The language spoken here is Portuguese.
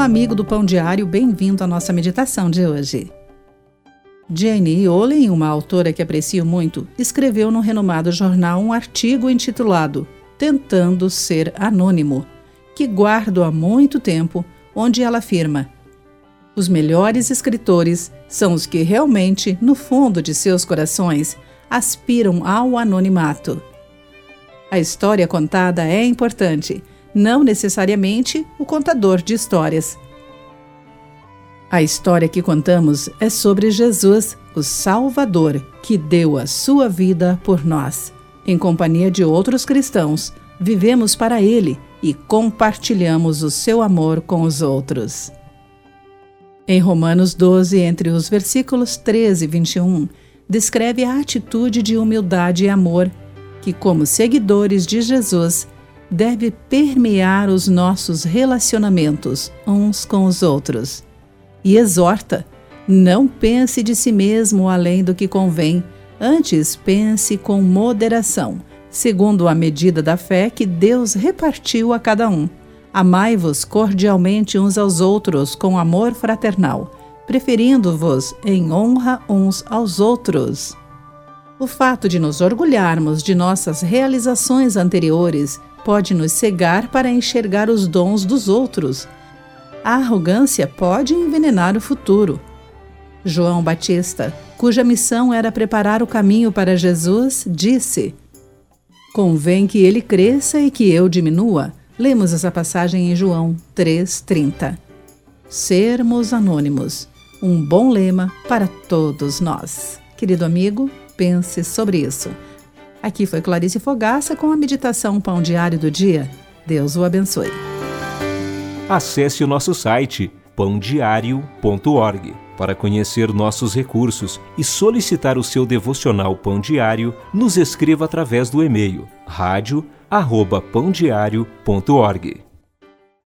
amigo do Pão Diário, bem-vindo à nossa meditação de hoje. Jane Olin, uma autora que aprecio muito, escreveu no renomado jornal um artigo intitulado Tentando Ser Anônimo, que guardo há muito tempo, onde ela afirma: Os melhores escritores são os que realmente, no fundo de seus corações, aspiram ao anonimato. A história contada é importante não necessariamente o contador de histórias. A história que contamos é sobre Jesus, o Salvador, que deu a sua vida por nós. Em companhia de outros cristãos, vivemos para Ele e compartilhamos o seu amor com os outros. Em Romanos 12, entre os versículos 13 e 21, descreve a atitude de humildade e amor que, como seguidores de Jesus, deve permear os nossos relacionamentos uns com os outros. E exorta: não pense de si mesmo além do que convém, antes pense com moderação, segundo a medida da fé que Deus repartiu a cada um. Amai-vos cordialmente uns aos outros com amor fraternal, preferindo-vos em honra uns aos outros. O fato de nos orgulharmos de nossas realizações anteriores pode nos cegar para enxergar os dons dos outros. A arrogância pode envenenar o futuro. João Batista, cuja missão era preparar o caminho para Jesus, disse: Convém que ele cresça e que eu diminua. Lemos essa passagem em João 3:30. Sermos anônimos. Um bom lema para todos nós. Querido amigo, pense sobre isso. Aqui foi Clarice Fogaça com a meditação Pão Diário do Dia. Deus o abençoe. Acesse o nosso site pãodiário.org para conhecer nossos recursos e solicitar o seu devocional Pão Diário. Nos escreva através do e-mail rádio@pãodiario.org.